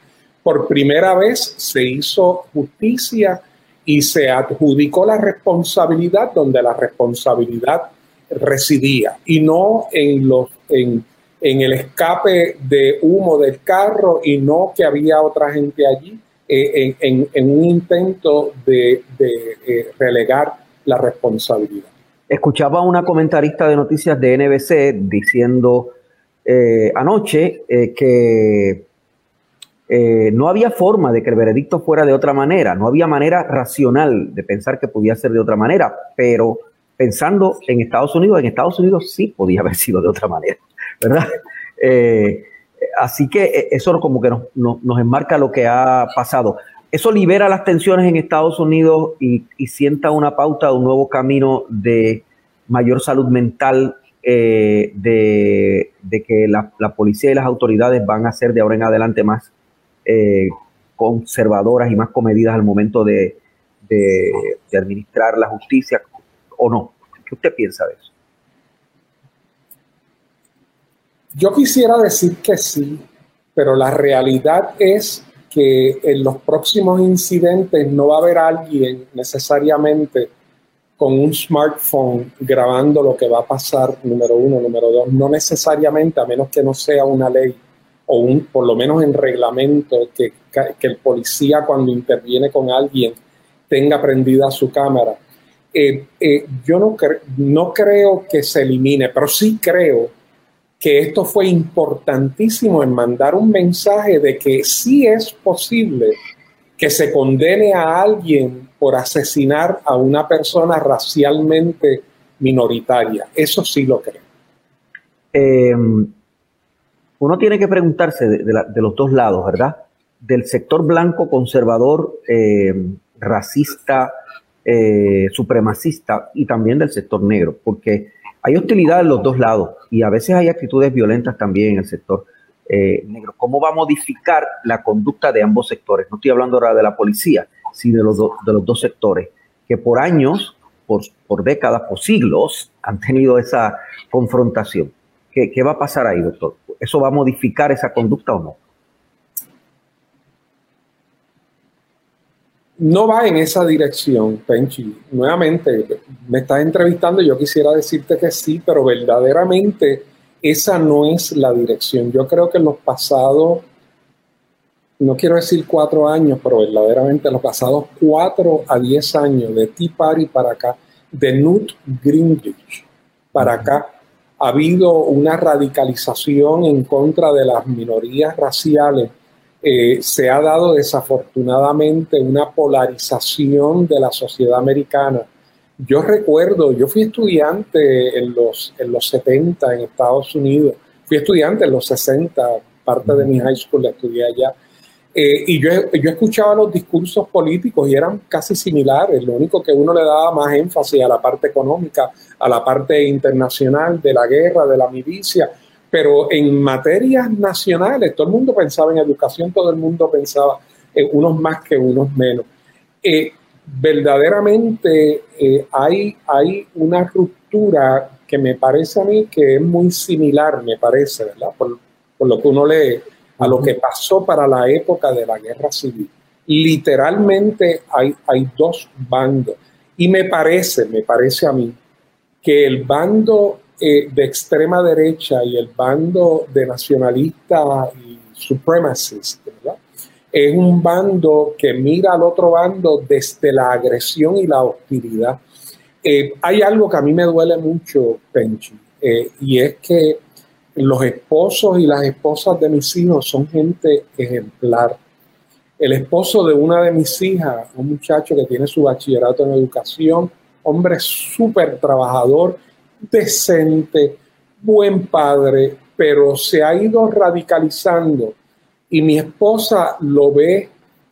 Speaker 6: Por primera vez se hizo justicia y se adjudicó la responsabilidad donde la responsabilidad residía y no en los en, el escape de humo del carro y no que había otra gente allí eh, en, un intento de, eh, relegar la responsabilidad.
Speaker 3: Escuchaba a una comentarista de noticias de NBC diciendo eh, anoche que no había forma de que el veredicto fuera de otra manera, no había manera racional de pensar que podía ser de otra manera, pero pensando en Estados Unidos, en Estados Unidos sí podía haber sido de otra manera, ¿verdad? así que eh, eso como que nos, enmarca lo que ha pasado. Eso libera las tensiones en Estados Unidos y, sienta una pauta de un nuevo camino de mayor salud mental, eh, de, que la, policía y las autoridades van a ser de ahora en adelante más conservadoras y más comedidas al momento de, de administrar la justicia o no? ¿Qué usted piensa de eso?
Speaker 6: Yo quisiera decir que sí, pero la realidad es que en los próximos incidentes no va a haber alguien necesariamente con un smartphone grabando lo que va a pasar, número uno, número dos, no necesariamente, a menos que no sea una ley o un, por lo menos en reglamento, que, que el policía cuando interviene con alguien tenga prendida su cámara. Eh, eh, yo no, no creo que se elimine, pero sí creo que esto fue importantísimo en mandar un mensaje de que sí es posible que se condene a alguien por asesinar a una persona racialmente minoritaria. Eso sí lo creo.
Speaker 3: Em, uno tiene que preguntarse de, los dos lados, ¿verdad? Del sector blanco conservador, em, racista, eh, supremacista y también del sector negro, porque hay hostilidad en los dos lados y a veces hay actitudes violentas también en el sector eh, negro. ¿Cómo va a modificar la conducta de ambos sectores? No estoy hablando ahora de la policía, sino de los, de los dos sectores, que por años, por, por, décadas, por siglos han tenido esa confrontación. ¿Qué, ¿Qué va a pasar ahí, doctor? ¿Eso va a modificar esa conducta o no?
Speaker 6: No va en esa dirección, Penchi. Nuevamente, me estás entrevistando yo quisiera decirte que sí, pero verdaderamente esa no es la dirección. Yo creo que en los pasados, no quiero decir cuatro años, pero verdaderamente en los pasados cuatro a diez años de Tea Party para acá, de Newt Gingrich para acá, ha habido una radicalización en contra de las minorías raciales eh, se ha dado desafortunadamente una polarización de la sociedad americana. Yo recuerdo, yo fui estudiante en los, en los 70 en Estados Unidos, fui estudiante en los 60, parte de mi high school la estudié allá, eh, y yo, yo escuchaba los discursos políticos y eran casi similares, lo único que uno le daba más énfasis a la parte económica, a la parte internacional de la guerra, de la milicia, pero en materias nacionales, todo el mundo pensaba en educación, todo el mundo pensaba en unos más que unos menos. Eh, verdaderamente eh, hay, hay una ruptura que me parece a mí que es muy similar, me parece, ¿verdad? Por, lo que uno lee, a lo que pasó para la época de la guerra civil. Literalmente hay, hay dos bandos. Y me parece, me parece a mí, que el bando eh, de extrema derecha y el bando de nacionalistas y supremacistas, Es un bando que mira al otro bando desde la agresión y la hostilidad. Eh, hay algo que a mí me duele mucho, Penchi, eh, y es que los esposos y las esposas de mis hijos son gente ejemplar. El esposo de una de mis hijas, un muchacho que tiene su bachillerato en educación, hombre súper trabajador decente, buen padre, pero se ha ido radicalizando y mi esposa lo ve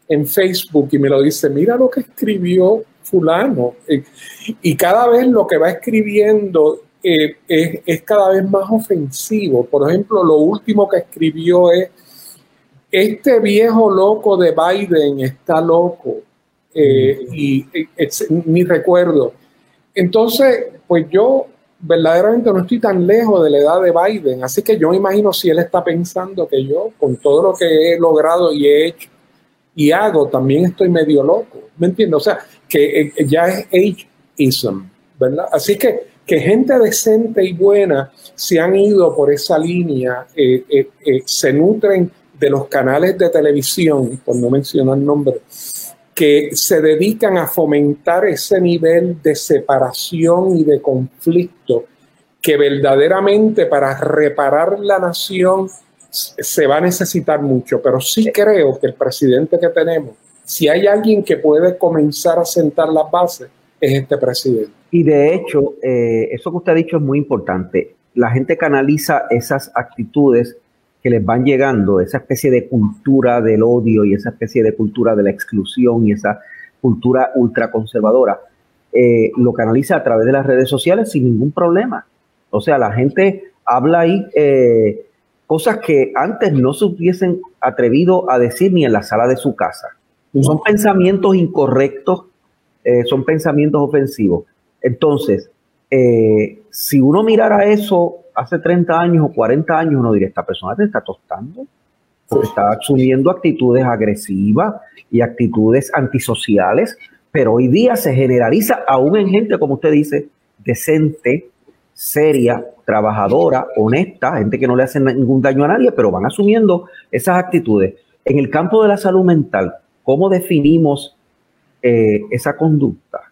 Speaker 6: en Facebook y me lo dice, mira lo que escribió fulano. Y cada vez lo que va escribiendo eh, es, es, cada vez más ofensivo. Por ejemplo, lo último que escribió es, este viejo loco de Biden está loco. eh, y mi recuerdo. Entonces, pues yo verdaderamente no estoy tan lejos de la edad de Biden, así que yo me imagino si él está pensando que yo, con todo lo que he logrado y he hecho y hago, también estoy medio loco, ¿me entiendes? O sea, que eh, ya es ageism, ¿verdad? Así que que gente decente y buena se han ido por esa línea, eh, eh, se nutren de los canales de televisión, por no mencionar nombre, que se dedican a fomentar ese nivel de separación y de conflicto que verdaderamente para reparar la nación se va a necesitar mucho, pero sí creo que el presidente que tenemos, si hay alguien que puede comenzar a sentar las bases, es este presidente.
Speaker 3: Y de hecho, eh, eso que usted ha dicho es muy importante. La gente canaliza esas actitudes que les van llegando, esa especie de cultura del odio y esa especie de cultura de la exclusión y esa cultura ultraconservadora, eh, lo canaliza a través de las redes sociales sin ningún problema. O sea, la gente habla ahí eh, cosas que antes no se hubiesen atrevido a decir ni en la sala de su casa. Son pensamientos incorrectos, eh, son pensamientos ofensivos. Entonces, si uno mirara eso hace 30 años o 40 años uno diría, esta persona te está tostando, porque está asumiendo actitudes agresivas y actitudes antisociales, pero hoy día se generaliza aún en gente, como usted dice, decente, seria, trabajadora, honesta, gente que no le hace ningún daño a nadie, pero van asumiendo esas actitudes. En el campo de la salud mental, ¿cómo definimos eh, esa conducta?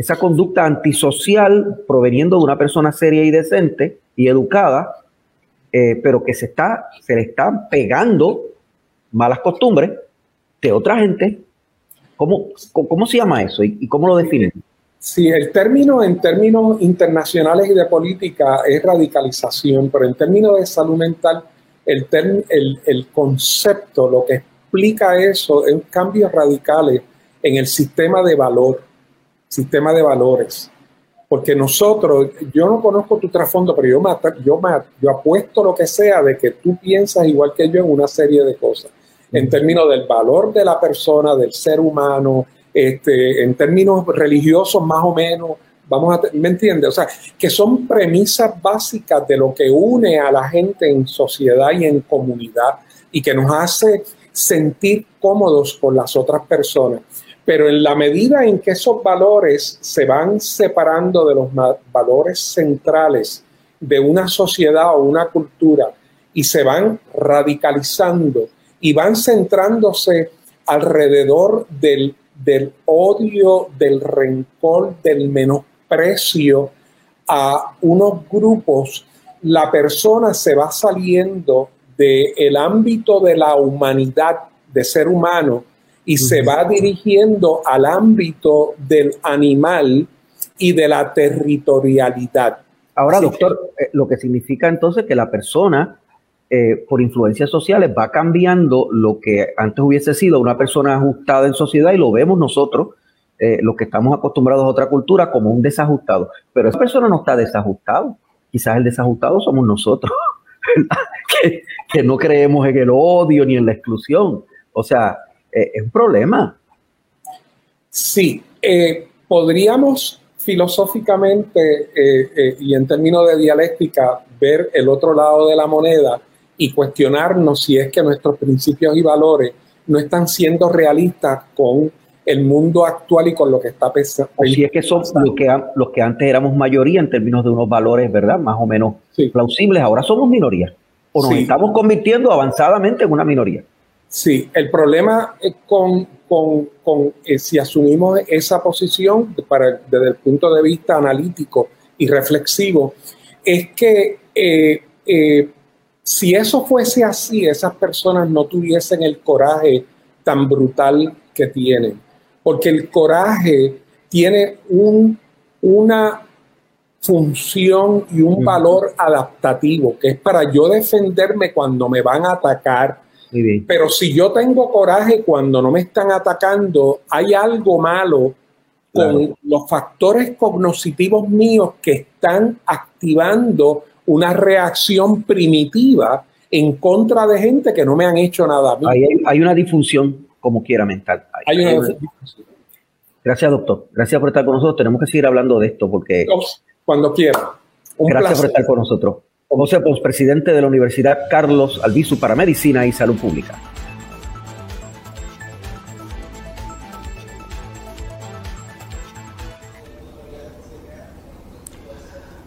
Speaker 3: Esa conducta antisocial proveniendo de una persona seria y decente y educada, eh, pero que se, está, se le están pegando malas costumbres de otra gente. ¿Cómo, cómo se llama eso y, cómo lo definen?
Speaker 6: Sí, el término en términos internacionales y de política es radicalización, pero en términos de salud mental, el, el, el concepto, lo que explica eso es cambios radicales en el sistema de valor sistema de valores. Porque nosotros, yo no conozco tu trasfondo, pero yo, me, yo apuesto lo que sea de que tú piensas igual que yo en una serie de cosas. En términos del valor de la persona, del ser humano, este, en términos religiosos más o menos, vamos a, ¿me entiendes? O sea, que son premisas básicas de lo que une a la gente en sociedad y en comunidad y que nos hace sentir cómodos con las otras personas. Pero en la medida en que esos valores se van separando de los valores centrales de una sociedad o una cultura y se van radicalizando y van centrándose alrededor del, del odio, del rencor, del menosprecio a unos grupos, la persona se va saliendo del ámbito de la humanidad, de ser humano, y se va dirigiendo al ámbito del animal y de la territorialidad.
Speaker 3: Ahora, doctor, eh, lo que significa entonces que la persona, eh, por influencias sociales, va cambiando lo que antes hubiese sido una persona ajustada en sociedad y lo vemos nosotros, eh, los que estamos acostumbrados a otra cultura, como un desajustado. Pero esa persona no está desajustado. Quizás el desajustado somos nosotros, que, que no creemos en el odio ni en la exclusión. O sea, eh, es un problema.
Speaker 6: Sí, eh, podríamos filosóficamente eh, y en términos de dialéctica ver el otro lado de la moneda y cuestionarnos si es que nuestros principios y valores no están siendo realistas con el mundo actual y con lo que está pensando.
Speaker 3: O si es que son los que, los que antes éramos mayoría en términos de unos valores, ¿verdad? Más o menos plausibles, ahora somos minoría. O nos estamos convirtiendo avanzadamente en una minoría.
Speaker 6: Sí, el problema con, con, con eh, si asumimos esa posición para, desde el punto de vista analítico y reflexivo, es que eh, eh, si eso fuese así, esas personas no tuviesen el coraje tan brutal que tienen, porque el coraje tiene un, una función y un valor adaptativo, que es para yo defenderme cuando me van a atacar pero si yo tengo coraje cuando no me están atacando, hay algo malo con los factores cognitivos míos que están activando una reacción primitiva en contra de gente que no me han hecho nada.
Speaker 3: Hay, hay, una disfunción como quiera mental.
Speaker 6: Hay, una
Speaker 3: Gracias, doctor. Gracias por estar con nosotros. Tenemos que seguir hablando de esto porque...
Speaker 6: Cuando quiera.
Speaker 3: Gracias por estar con nosotros. José Pons, presidente de la Universidad Carlos Albizu para Medicina y Salud Pública.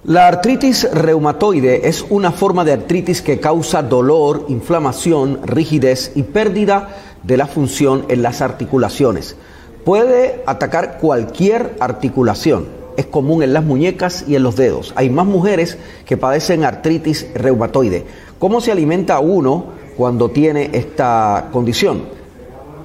Speaker 3: La artritis reumatoide es una forma de artritis que causa dolor, inflamación, rigidez y pérdida de la función en las articulaciones. Puede atacar cualquier articulación. Es común en las muñecas y en los dedos. Hay más mujeres que padecen artritis reumatoide. ¿Cómo se alimenta uno cuando tiene esta condición?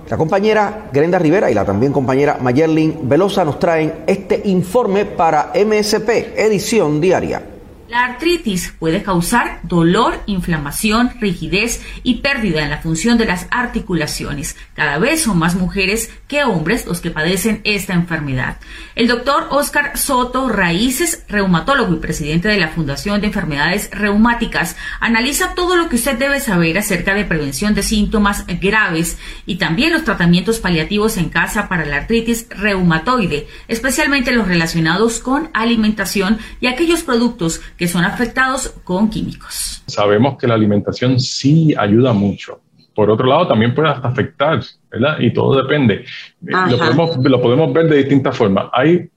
Speaker 3: La compañera Grenda Rivera y la también compañera Mayerlin Velosa nos traen este informe para MSP, edición diaria.
Speaker 7: La artritis puede causar dolor, inflamación, rigidez y pérdida en la función de las articulaciones. Cada vez son más mujeres que hombres los que padecen esta enfermedad. El doctor Oscar Soto Raíces, reumatólogo y presidente de la Fundación de Enfermedades Reumáticas, analiza todo lo que usted debe saber acerca de prevención de síntomas graves y también los tratamientos paliativos en casa para la artritis reumatoide, especialmente los relacionados con alimentación y aquellos productos que son afectados con químicos.
Speaker 8: Sabemos que la alimentación sí ayuda mucho. Por otro lado, también puede afectar, ¿verdad? Y todo depende. Lo podemos, lo podemos, ver de distintas formas. Hay,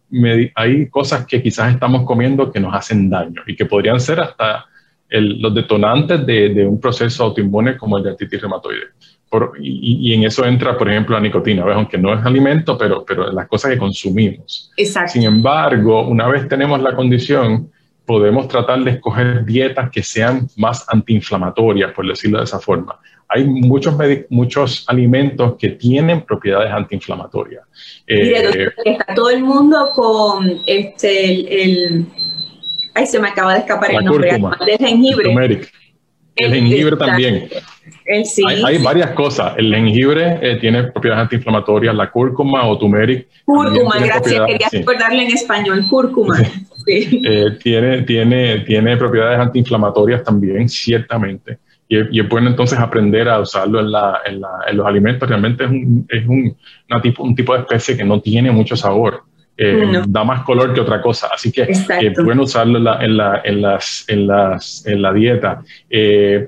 Speaker 8: hay cosas que quizás estamos comiendo que nos hacen daño y que podrían ser hasta los detonantes de, de, un proceso autoinmune como el de artritis reumatoide. Por, y, y, en eso entra, por ejemplo, la nicotina, ¿ves? aunque no es alimento, pero, pero las cosas que consumimos.
Speaker 7: Exacto.
Speaker 8: Sin embargo, una vez tenemos la condición, podemos tratar de escoger dietas que sean más antiinflamatorias, por decirlo de esa forma. Hay muchos, muchos alimentos que tienen propiedades antiinflamatorias.
Speaker 9: Eh, está todo el mundo con este, el, ay, se me acaba de escapar el nombre,
Speaker 8: el jengibre. El, jengibre también. hay, varias cosas. El jengibre eh, tiene propiedades antiinflamatorias, la cúrcuma o turmeric.
Speaker 9: Cúrcuma, gracias. Quería recordarle en español, cúrcuma.
Speaker 8: Eh, tiene, tiene, tiene propiedades antiinflamatorias también, ciertamente. Y, es bueno entonces aprender a usarlo en, la, en, la, en los alimentos. Realmente es, un, es un, tipo, un tipo de especie que no tiene mucho sabor. Eh, da más color que otra cosa. Así que es bueno usarlo en la, en la, en las, en las, en la dieta. Eh,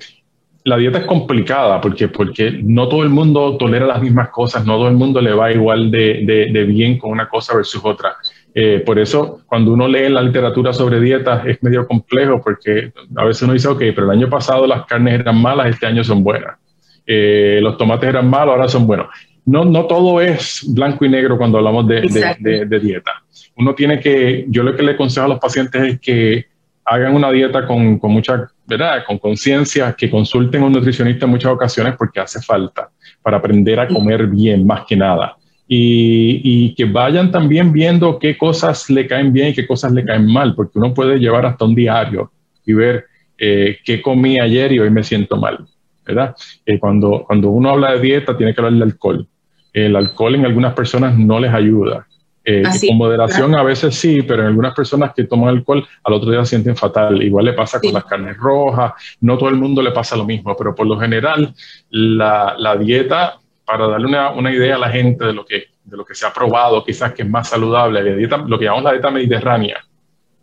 Speaker 8: la dieta es complicada porque, porque no todo el mundo tolera las mismas cosas, no todo el mundo le va igual de, de, de bien con una cosa versus otra. Eh, por eso, cuando uno lee la literatura sobre dietas, es medio complejo porque a veces uno dice, ok, pero el año pasado las carnes eran malas, este año son buenas. Eh, los tomates eran malos, ahora son buenos. No, no todo es blanco y negro cuando hablamos de, de, dieta. Uno tiene que, yo lo que le aconsejo a los pacientes es que hagan una dieta con, con mucha, ¿verdad? Con conciencia, que consulten a un nutricionista en muchas ocasiones porque hace falta para aprender a comer bien, más que nada y, que vayan también viendo qué cosas le caen bien y qué cosas le caen mal, porque uno puede llevar hasta un diario y ver eh, qué comí ayer y hoy me siento mal, ¿verdad? Eh, cuando, cuando uno habla de dieta tiene que hablar del alcohol. El alcohol en algunas personas no les ayuda. Eh, con moderación a veces sí, pero en algunas personas que toman alcohol al otro día se sienten fatal. Igual le pasa con las carnes rojas, no todo el mundo le pasa lo mismo, pero por lo general la, la dieta para darle una, una, idea a la gente de lo, que, de lo que se ha probado, quizás que es más saludable, la dieta, lo que llamamos la dieta mediterránea,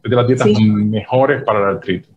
Speaker 8: es de las dietas mejores para la artritis,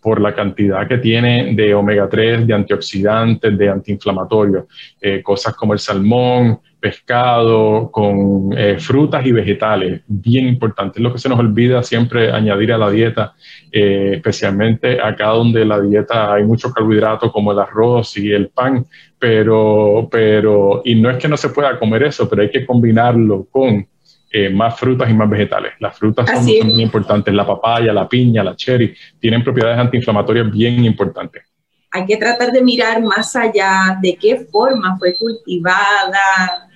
Speaker 8: por la cantidad que tiene de omega 3, de antioxidantes, de antiinflamatorios, eh, cosas como el salmón, pescado, con eh, frutas y vegetales, bien importante. Es lo que se nos olvida siempre añadir a la dieta, eh, especialmente acá donde la dieta hay mucho carbohidrato como el arroz y el pan, pero, pero, y no es que no se pueda comer eso, pero hay que combinarlo con eh, más frutas y más vegetales. Las frutas son, muy importantes, la papaya, la piña, la cherry, tienen propiedades antiinflamatorias bien importantes.
Speaker 9: Hay que tratar de mirar más allá de qué forma fue cultivada,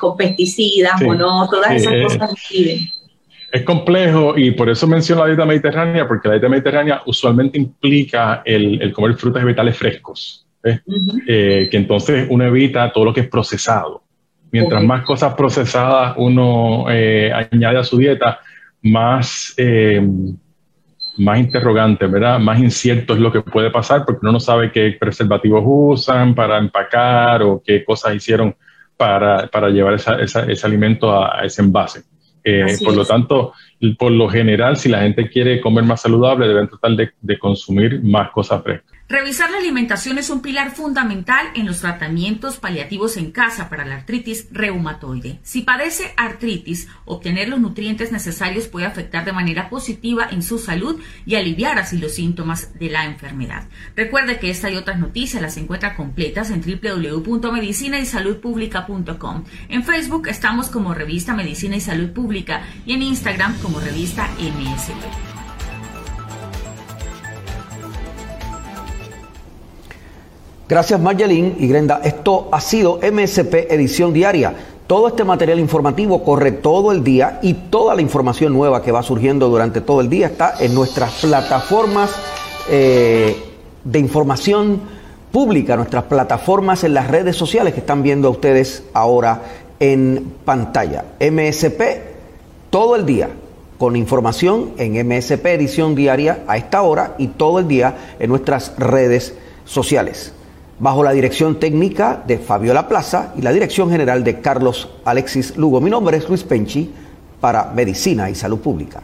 Speaker 9: con pesticidas o no, todas esas eh, cosas
Speaker 8: Es complejo y por eso menciono la dieta mediterránea, porque la dieta mediterránea usualmente implica el, comer frutas y vegetales frescos, eh, que entonces uno evita todo lo que es procesado. Mientras más cosas procesadas uno eh, añade a su dieta, más, más interrogante, ¿verdad? Más incierto es lo que puede pasar porque uno no sabe qué preservativos usan para empacar o qué cosas hicieron para, para llevar ese alimento a, ese envase. Eh, por lo tanto, por lo general, si la gente quiere comer más saludable, deben tratar de, consumir más cosas frescas.
Speaker 7: Revisar la alimentación es un pilar fundamental en los tratamientos paliativos en casa para la artritis reumatoide. Si padece artritis, obtener los nutrientes necesarios puede afectar de manera positiva en su salud y aliviar así los síntomas de la enfermedad. Recuerde que esta y otras noticias las encuentra completas en www.medicinaysaludpublica.com. En Facebook estamos como Revista Medicina y Salud Pública y en Instagram como Revista MSP.
Speaker 1: Gracias Marjolín y Grenda. Esto ha sido MSP Edición Diaria. Todo este material informativo corre todo el día y toda la información nueva que va surgiendo durante todo el día está en nuestras plataformas eh, de información pública, nuestras plataformas en las redes sociales que están viendo ustedes ahora en pantalla. MSP todo el día con información en MSP Edición Diaria a esta hora y todo el día en nuestras redes sociales bajo la dirección técnica de Fabiola Plaza y la dirección general de Carlos Alexis Lugo. Mi nombre es Luis Penchi para Medicina y Salud Pública.